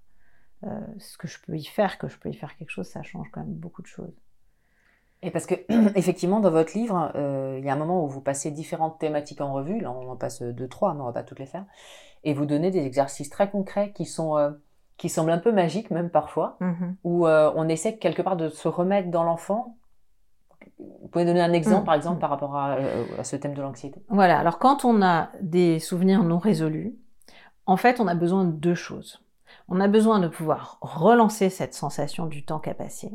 ce que je peux y faire, que je peux y faire quelque chose, ça change quand même beaucoup de choses. Et parce que, *clears throat* effectivement, dans votre livre, euh, il y a un moment où vous passez différentes thématiques en revue, là on en passe deux, trois, mais on va pas toutes les faire, et vous donnez des exercices très concrets qui sont... Euh, qui semblent un peu magiques même parfois, mm-hmm. où on essaie quelque part de se remettre dans l'enfant. Vous pouvez donner un exemple, mm. par exemple, par rapport à, à ce thème de l'anxiété Voilà, alors quand on a des souvenirs non résolus, en fait, on a besoin de deux choses. On a besoin de pouvoir relancer cette sensation du temps qu'a passé.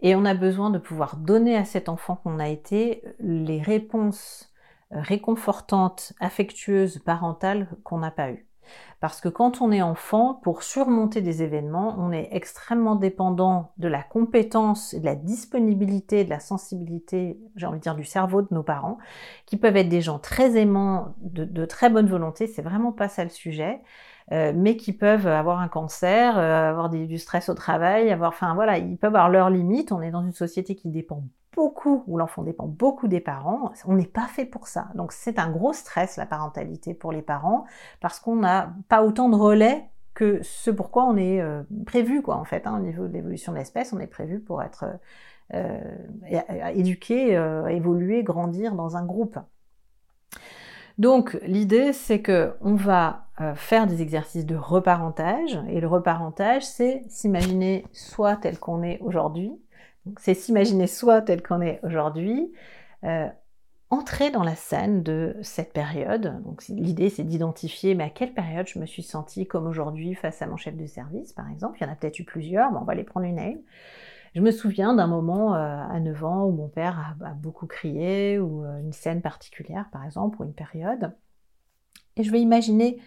Et on a besoin de pouvoir donner à cet enfant qu'on a été les réponses euh, réconfortantes, affectueuses, parentales qu'on n'a pas eues. Parce que quand on est enfant, pour surmonter des événements, on est extrêmement dépendant de la compétence, de la disponibilité, de la sensibilité, j'ai envie de dire, du cerveau de nos parents, qui peuvent être des gens très aimants, de, de très bonne volonté, c'est vraiment pas ça le sujet, euh, mais qui peuvent avoir un cancer, euh, avoir du stress au travail, avoir, enfin voilà, ils peuvent avoir leurs limites. On est dans une société qui dépend beaucoup, où l'enfant dépend beaucoup des parents. On n'est pas fait pour ça. Donc c'est un gros stress la parentalité pour les parents parce qu'on n'a pas autant de relais que ce pourquoi on est prévu, quoi, en fait, au niveau de l'évolution de l'espèce, on est prévu pour être éduqué, évoluer, grandir dans un groupe. Donc l'idée c'est que on va euh, faire des exercices de reparentage et le reparentage c'est s'imaginer soit tel qu'on est aujourd'hui, c'est s'imaginer soit tel qu'on est aujourd'hui, euh, entrer dans la scène de cette période. Donc l'idée c'est d'identifier mais à quelle période je me suis sentie comme aujourd'hui face à mon chef de service par exemple. Il y en a peut-être eu plusieurs, mais on va les prendre une à. Je me souviens d'un moment euh, à 9 ans où mon père a, beaucoup crié, ou euh, une scène particulière par exemple, ou une période. Et je vais imaginer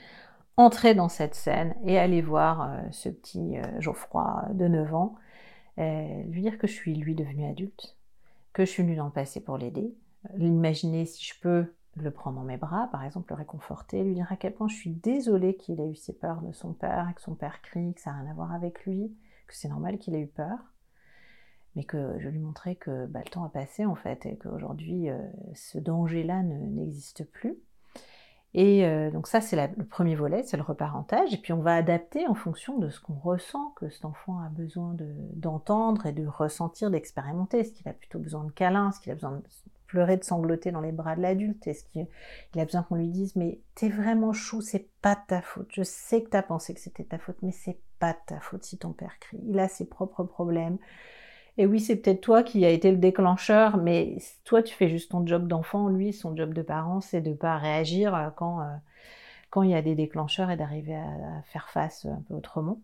entrer dans cette scène et aller voir euh, ce petit Geoffroy de 9 ans, lui dire que je suis lui devenu adulte, que je suis venue dans le passé pour l'aider, l'imaginer si je peux le prendre dans mes bras, par exemple, le réconforter, lui dire à quel point je suis désolée qu'il ait eu ses peurs de son père, que son père crie, que ça n'a rien à voir avec lui, que c'est normal qu'il ait eu peur mais que je lui montrais que bah, le temps a passé en fait et qu'aujourd'hui euh, ce danger-là n'existe plus. Et euh, donc ça c'est le premier volet, c'est le reparentage, et puis on va adapter en fonction de ce qu'on ressent que cet enfant a besoin d'entendre et de ressentir, d'expérimenter. Est-ce qu'il a plutôt besoin de câlins, est-ce qu'il a besoin de pleurer, de sangloter dans les bras de l'adulte, est-ce qu'il a besoin qu'on lui dise mais t'es vraiment chou, c'est pas ta faute, je sais que t'as pensé que c'était ta faute, mais c'est pas ta faute si ton père crie, il a ses propres problèmes, et oui, c'est peut-être toi qui a été le déclencheur, mais toi, tu fais juste ton job d'enfant. Lui, son job de parent, c'est de pas réagir euh, quand, euh, quand il y a des déclencheurs et d'arriver à, faire face un peu autrement.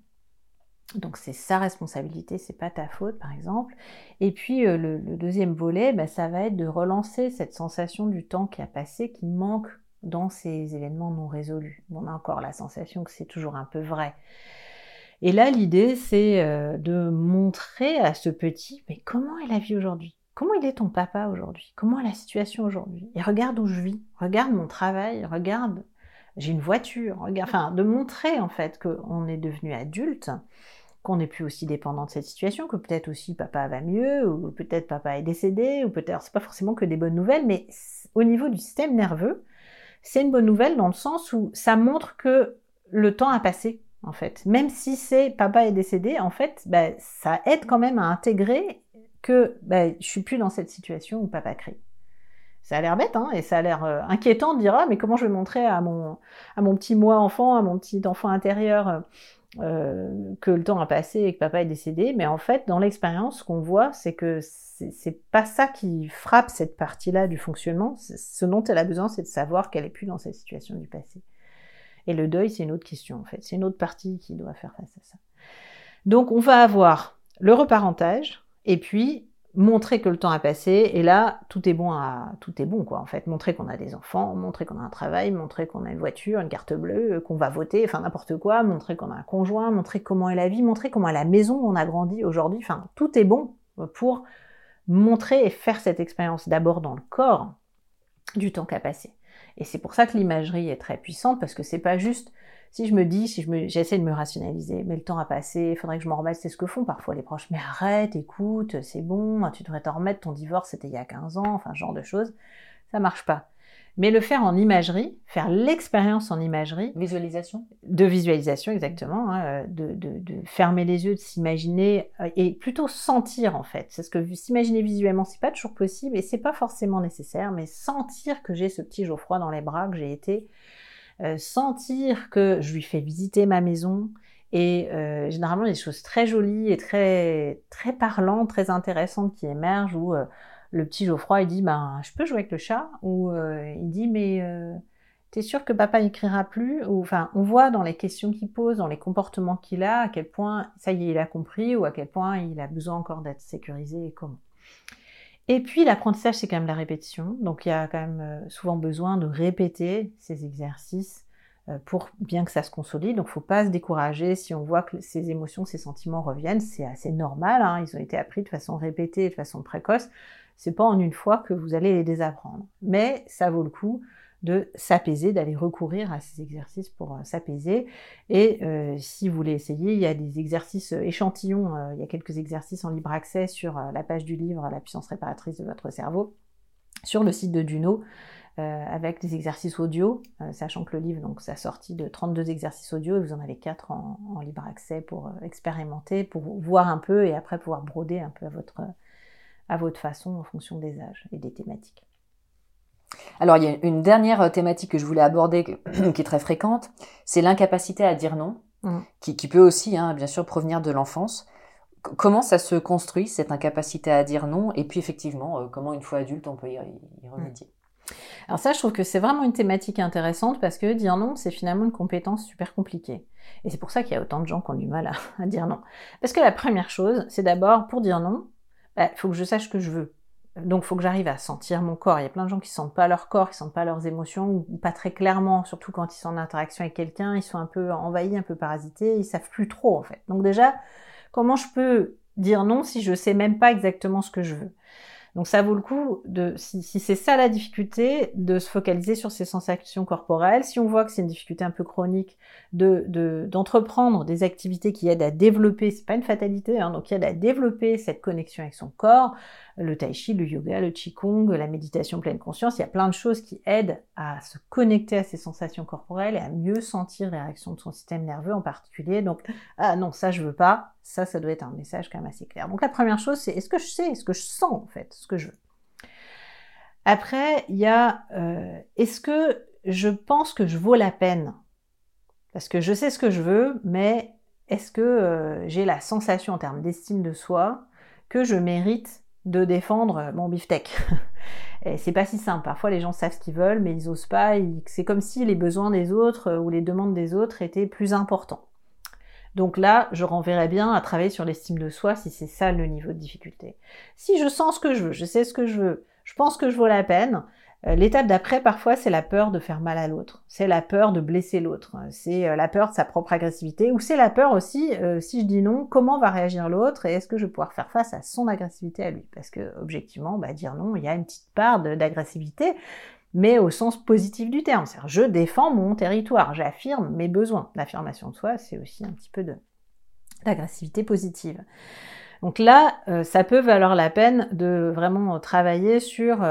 Donc c'est sa responsabilité, c'est pas ta faute, par exemple. Et puis euh, le, deuxième volet, bah, ça va être de relancer cette sensation du temps qui a passé, qui manque dans ces événements non résolus. On a encore la sensation que c'est toujours un peu vrai. Et là, l'idée, c'est euh, de montrer à ce petit, mais comment est la vie aujourd'hui? Comment il est ton papa aujourd'hui? Comment est la situation aujourd'hui? Et regarde où je vis, regarde mon travail, regarde, j'ai une voiture, regarde, enfin, de montrer en fait qu'on est devenu adulte, qu'on n'est plus aussi dépendant de cette situation, que peut-être aussi papa va mieux, ou peut-être papa est décédé, ou peut-être, c'est pas forcément que des bonnes nouvelles, mais au niveau du système nerveux, c'est une bonne nouvelle dans le sens où ça montre que le temps a passé, en fait. Même si c'est papa est décédé, en fait, bah, ça aide quand même à intégrer que bah, je suis plus dans cette situation où papa crie. Ça a l'air bête, hein, et ça a l'air euh, inquiétant de dire ah mais comment je vais montrer à mon à mon petit moi enfant, à mon petit enfant intérieur euh, que le temps a passé et que papa est décédé. Mais en fait, dans l'expérience, ce qu'on voit, c'est que c'est pas ça qui frappe cette partie-là du fonctionnement. Ce dont elle a besoin, c'est de savoir qu'elle est plus dans cette situation du passé. Et le deuil, c'est une autre question en fait. C'est une autre partie qui doit faire face à ça. Donc on va avoir le reparentage et puis montrer que le temps a passé. Et là tout est bon tout est bon quoi en fait. Montrer qu'on a des enfants montrer qu'on a un travail montrer qu'on a une voiture une carte bleue qu'on va voter enfin n'importe quoi. Montrer qu'on a un conjoint montrer comment est la vie montrer comment est la maison où on a grandi aujourd'hui. Enfin tout est bon pour montrer et faire cette expérience d'abord dans le corps du temps qui a passé et c'est pour ça que l'imagerie est très puissante, parce que c'est pas juste si je me dis, si je j'essaie de me rationaliser, mais le temps a passé, il faudrait que je m'en remette, c'est ce que font parfois les proches. Mais arrête, écoute, c'est bon, tu devrais t'en remettre, ton divorce c'était il y a 15 ans, enfin ce genre de choses. Ça marche pas mais le faire en imagerie, faire l'expérience en imagerie. Visualisation De visualisation, exactement. Hein, euh, de, de, de, fermer les yeux, de s'imaginer euh, et plutôt sentir en fait. C'est ce que s'imaginer visuellement, c'est pas toujours possible et c'est pas forcément nécessaire, mais sentir que j'ai ce petit Geoffroy dans les bras, que j'ai été, euh, sentir que je lui fais visiter ma maison, et euh, généralement des choses très jolies et très très parlantes, très intéressantes qui émergent où le petit Geoffroy, il dit, ben, je peux jouer avec le chat? Ou euh, il dit, mais euh, t'es sûr que papa n'écrira plus? Ou enfin, on voit dans les questions qu'il pose, dans les comportements qu'il a, à quel point, ça y est, il a compris, ou à quel point il a besoin encore d'être sécurisé et comment. Et puis l'apprentissage, c'est quand même la répétition. Donc il y a quand même euh, souvent besoin de répéter ces exercices pour bien que ça se consolide. Donc, faut pas se décourager si on voit que ces émotions, ces sentiments reviennent. C'est assez normal. Hein. Ils ont été appris de façon répétée de façon précoce c'est pas en une fois que vous allez les désapprendre. Mais ça vaut le coup de s'apaiser, d'aller recourir à ces exercices pour euh, s'apaiser. Et euh, si vous voulez essayer, il y a des exercices euh, échantillons, il y a quelques exercices en libre accès sur la page du livre La puissance réparatrice de votre cerveau sur le site de Duno. Avec des exercices audio, sachant que le livre, donc, ça sorti de 32 exercices audio et vous en avez 4 en, libre accès pour expérimenter, pour voir un peu et après pouvoir broder un peu à votre, à votre façon en fonction des âges et des thématiques. Alors, il y a une dernière thématique que je voulais aborder, *clears throat* qui est très fréquente, c'est l'incapacité à dire non, mmh. qui, peut aussi, hein, bien sûr, provenir de l'enfance. Comment ça se construit, cette incapacité à dire non? Et puis, effectivement, comment, une fois adulte, on peut y, y remédier? Alors ça, je trouve que c'est vraiment une thématique intéressante parce que dire non, c'est finalement une compétence super compliquée. Et c'est pour ça qu'il y a autant de gens qui ont du mal à, *laughs* dire non. Parce que la première chose, c'est d'abord, pour dire non, il bah, faut que je sache ce que je veux. Donc, il faut que j'arrive à sentir mon corps. Il y a plein de gens qui ne sentent pas leur corps, qui ne sentent pas leurs émotions, ou pas très clairement, surtout quand ils sont en interaction avec quelqu'un, ils sont un peu envahis, un peu parasités, ils savent plus trop, en fait. Donc déjà, comment je peux dire non si je sais même pas exactement ce que je veux? Donc ça vaut le coup, de, si, c'est ça la difficulté, de se focaliser sur ces sensations corporelles. Si on voit que c'est une difficulté un peu chronique, de, d'entreprendre des activités qui aident à développer, c'est pas une fatalité, hein, donc qui aident à développer cette connexion avec son corps, le tai chi, le yoga, le qigong, la méditation pleine conscience, il y a plein de choses qui aident à se connecter à ces sensations corporelles et à mieux sentir les réactions de son système nerveux en particulier. Donc, ah non, ça je veux pas, ça, ça doit être un message quand même assez clair. Donc la première chose, c'est est-ce que je sais, est-ce que je sens en fait ce que je veux? Après, il y a euh, est-ce que je pense que je vaux la peine? Parce que je sais ce que je veux, mais est-ce que euh, j'ai la sensation en termes d'estime de soi que je mérite de défendre mon beefsteak. *laughs* Et c'est pas si simple. Parfois, les gens savent ce qu'ils veulent, mais ils osent pas. C'est comme si les besoins des autres euh, ou les demandes des autres étaient plus importants. Donc là, je renverrai bien à travailler sur l'estime de soi si c'est ça le niveau de difficulté. Si je sens ce que je veux, je sais ce que je veux, je pense que je vaux la peine, euh, l'étape d'après, parfois, c'est la peur de faire mal à l'autre. C'est la peur de blesser l'autre. C'est euh, la peur de sa propre agressivité. Ou c'est la peur aussi, euh, si je dis non, comment va réagir l'autre et est-ce que je vais pouvoir faire face à son agressivité à lui? Parce que, objectivement, bah, dire non, il y a une petite part d'agressivité, mais au sens positif du terme. C'est-à-dire, je défends mon territoire, j'affirme mes besoins. L'affirmation de soi, c'est aussi un petit peu d'agressivité positive. Donc là, ça peut valoir la peine de vraiment travailler sur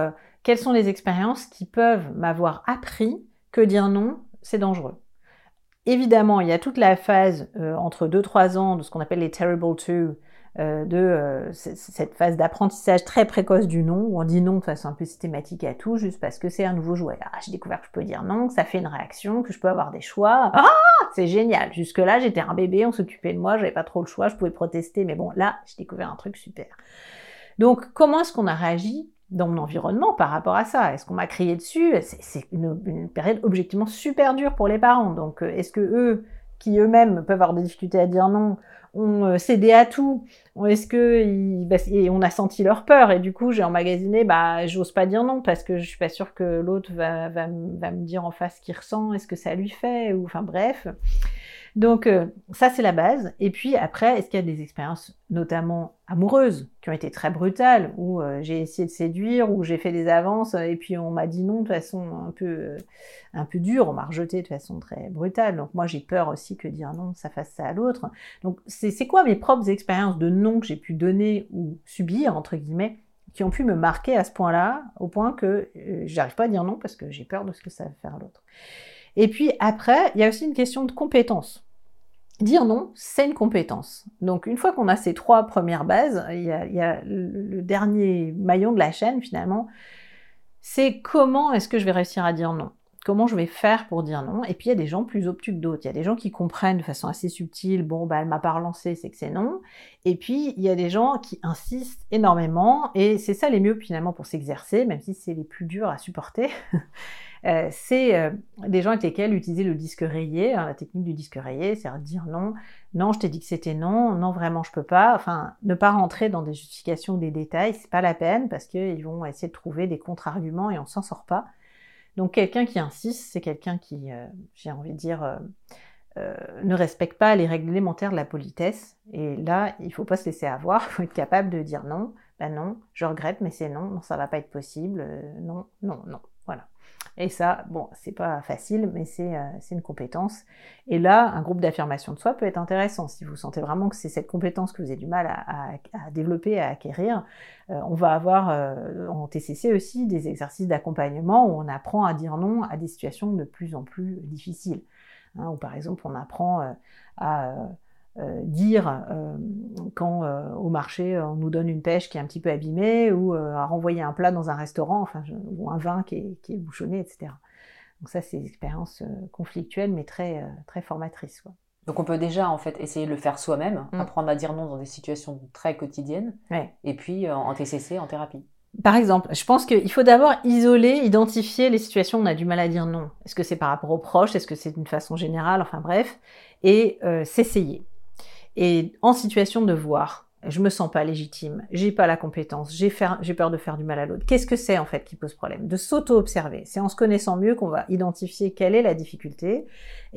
quelles sont les expériences qui peuvent m'avoir appris que dire non, c'est dangereux? Évidemment, il y a toute la phase euh, entre 2-3 ans de ce qu'on appelle les terrible two, euh, de euh, cette phase d'apprentissage très précoce du non, où on dit non de façon un peu systématique à tout, juste parce que c'est un nouveau jouet. Ah, j'ai découvert que je peux dire non, que ça fait une réaction, que je peux avoir des choix. Ah, c'est génial. Jusque-là, j'étais un bébé, on s'occupait de moi, j'avais pas trop le choix, je pouvais protester, mais bon, là, j'ai découvert un truc super. Donc, comment est-ce qu'on a réagi dans mon environnement par rapport à ça? Est-ce qu'on m'a crié dessus? C'est une, période objectivement super dure pour les parents. Donc, euh, est-ce que eux, qui eux-mêmes peuvent avoir des difficultés à dire non, ont euh, cédé à tout? Est-ce que bah, on a senti leur peur et du coup j'ai emmagasiné bah j'ose pas dire non parce que je suis pas sûre que l'autre va, me dire en face ce qu'il ressent, est-ce que ça lui fait ou enfin bref. Donc euh, ça c'est la base. Et puis après, est-ce qu'il y a des expériences notamment amoureuses qui ont été très brutales, où euh, j'ai essayé de séduire, où j'ai fait des avances et puis on m'a dit non de façon un peu euh, un peu dure, on m'a rejeté de façon très brutale. Donc moi j'ai peur aussi que dire non ça fasse ça à l'autre. Donc c'est quoi mes propres expériences de non que j'ai pu donner ou subir entre guillemets qui ont pu me marquer à ce point-là, au point que j'arrive pas à dire non parce que j'ai peur de ce que ça va faire à l'autre. Et puis après, il y a aussi une question de compétence. Dire non, c'est une compétence. Donc une fois qu'on a ces trois premières bases, il y a, le, dernier maillon de la chaîne finalement, c'est comment est-ce que je vais réussir à dire non? Comment je vais faire pour dire non? Et puis il y a des gens plus obtus que d'autres. Il y a des gens qui comprennent de façon assez subtile, bon bah elle m'a pas relancé, c'est que c'est non. Et puis il y a des gens qui insistent énormément, et c'est ça les mieux finalement pour s'exercer, même si c'est les plus durs à supporter. *laughs* Euh, c'est euh, des gens avec lesquels utiliser le disque rayé, hein, la technique du disque rayé, c'est-à-dire dire non, non, je t'ai dit que c'était non, non, vraiment, je peux pas. Enfin, ne pas rentrer dans des justifications ou des détails, c'est pas la peine parce qu'ils vont essayer de trouver des contre-arguments et on s'en sort pas. Donc, quelqu'un qui insiste, c'est quelqu'un qui, euh, j'ai envie de dire, ne respecte pas les règles élémentaires de la politesse. Et là, il faut pas se laisser avoir, il faut être capable de dire non, ben non, je regrette, mais c'est non, non, ça va pas être possible, non, non, non. Et ça, bon, c'est pas facile, mais c'est euh, une compétence. Et là, un groupe d'affirmation de soi peut être intéressant. Si vous sentez vraiment que c'est cette compétence que vous avez du mal à, à, développer, à acquérir, euh, on va avoir euh, en TCC aussi des exercices d'accompagnement où on apprend à dire non à des situations de plus en plus difficiles. Hein, où par exemple, on apprend à euh, dire euh, quand euh, au marché on nous donne une pêche qui est un petit peu abîmée ou à renvoyer un plat dans un restaurant, enfin, ou un vin qui est, qui est bouchonné, etc. Donc ça, c'est une expérience conflictuelle mais très, très formatrice. Quoi. Donc on peut déjà en fait essayer de le faire soi-même, mm. apprendre à dire non dans des situations très quotidiennes, et puis en TCC, en thérapie. Par exemple, je pense qu'il faut d'abord isoler, identifier les situations où on a du mal à dire non. Est-ce que c'est par rapport aux proches? Est-ce que c'est d'une façon générale? Enfin bref, et s'essayer et en situation de voir, je me sens pas légitime, j'ai pas la compétence, j'ai peur de faire du mal à l'autre. Qu'est-ce que c'est en fait qui pose problème? De s'auto-observer. C'est en se connaissant mieux qu'on va identifier quelle est la difficulté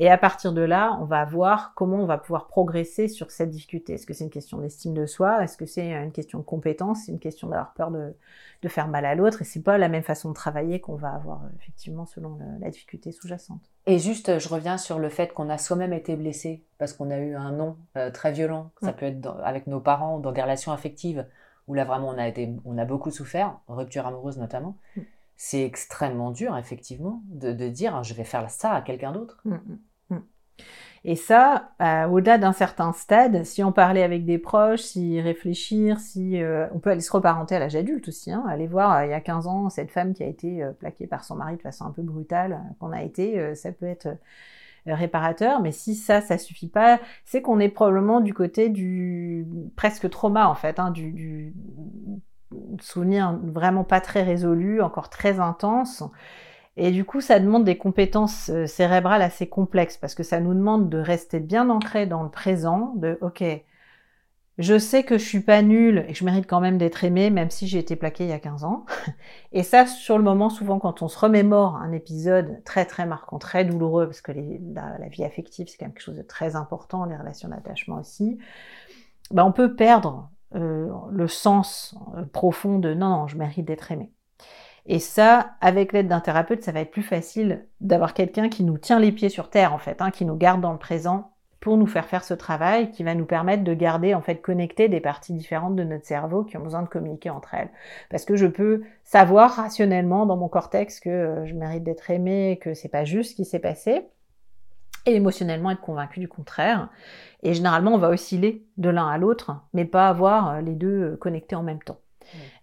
et à partir de là, on va voir comment on va pouvoir progresser sur cette difficulté. Est-ce que c'est une question d'estime de soi? Est-ce que c'est une question de compétence? C'est une question d'avoir peur de, de, faire mal à l'autre Et c'est pas la même façon de travailler qu'on va avoir effectivement selon la difficulté sous-jacente. Et juste, je reviens sur le fait qu'on a soi-même été blessé parce qu'on a eu un nom euh, très violent. Ça peut être avec nos parents, dans des relations affectives où là vraiment on a, été, on a beaucoup souffert, rupture amoureuse notamment. Mm. C'est extrêmement dur, effectivement, de, dire je vais faire ça à quelqu'un d'autre. Mm, mm, Et ça, euh, au-delà d'un certain stade, si on parlait avec des proches, si réfléchir, si euh, on peut aller se reparenter à l'âge adulte aussi, hein, aller voir il y a 15 ans cette femme qui a été plaquée par son mari de façon un peu brutale, qu'on a été, ça peut être euh, réparateur, mais si ça, ça suffit pas, c'est qu'on est probablement du côté du presque trauma en fait, hein, du souvenir vraiment pas très résolu, encore très intense. Et du coup, ça demande des compétences euh, cérébrales assez complexes parce que ça nous demande de rester bien ancré dans le présent, de OK, je sais que je suis pas nulle et que je mérite quand même d'être aimée, même si j'ai été plaquée il y a 15 ans. *laughs* Et ça, sur le moment, souvent, quand on se remémore un épisode très très marquant, très douloureux, parce que la, vie affective, c'est quand même quelque chose de très important, les relations d'attachement aussi, ben, on peut perdre euh, le sens euh, profond de non, non, je mérite d'être aimée. Et ça, avec l'aide d'un thérapeute, ça va être plus facile d'avoir quelqu'un qui nous tient les pieds sur terre, en fait, hein, qui nous garde dans le présent pour nous faire faire ce travail qui va nous permettre de garder en fait connecté des parties différentes de notre cerveau qui ont besoin de communiquer entre elles. Parce que je peux savoir rationnellement dans mon cortex que euh, je mérite d'être aimé, que c'est pas juste ce qui s'est passé, et émotionnellement être convaincu du contraire. Et généralement, on va osciller de l'un à l'autre, mais pas avoir euh, les deux euh, connectés en même temps.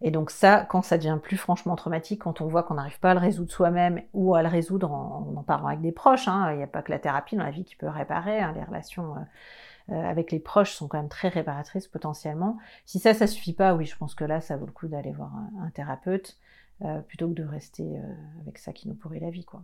Et donc ça, quand ça devient plus franchement traumatique, quand on voit qu'on n'arrive pas à le résoudre soi-même ou à le résoudre en, en parlant avec des proches, hein, il n'y a pas que la thérapie dans la vie qui peut réparer, hein, les relations euh, euh, avec les proches sont quand même très réparatrices potentiellement. Si ça, ça suffit pas, oui, je pense que là, ça vaut le coup d'aller voir un, thérapeute euh, plutôt que de rester avec ça qui nous pourrit la vie, quoi.